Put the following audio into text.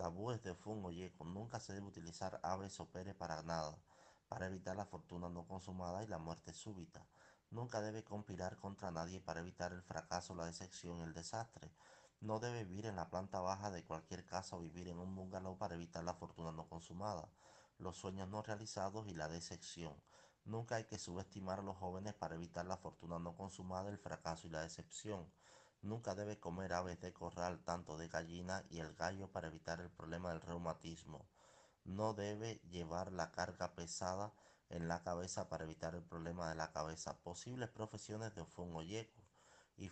Tabúes de Fungo Yeco. Nunca se debe utilizar aves o pere para nada, para evitar la fortuna no consumada y la muerte súbita. Nunca debe conspirar contra nadie para evitar el fracaso, la decepción el desastre. No debe vivir en la planta baja de cualquier casa o vivir en un bungalow para evitar la fortuna no consumada, los sueños no realizados y la decepción. Nunca hay que subestimar a los jóvenes para evitar la fortuna no consumada, el fracaso y la decepción. Nunca debe comer aves de corral, tanto de gallina y el gallo para evitar el problema del reumatismo. No debe llevar la carga pesada en la cabeza para evitar el problema de la cabeza. Posibles profesiones de fungo yeco y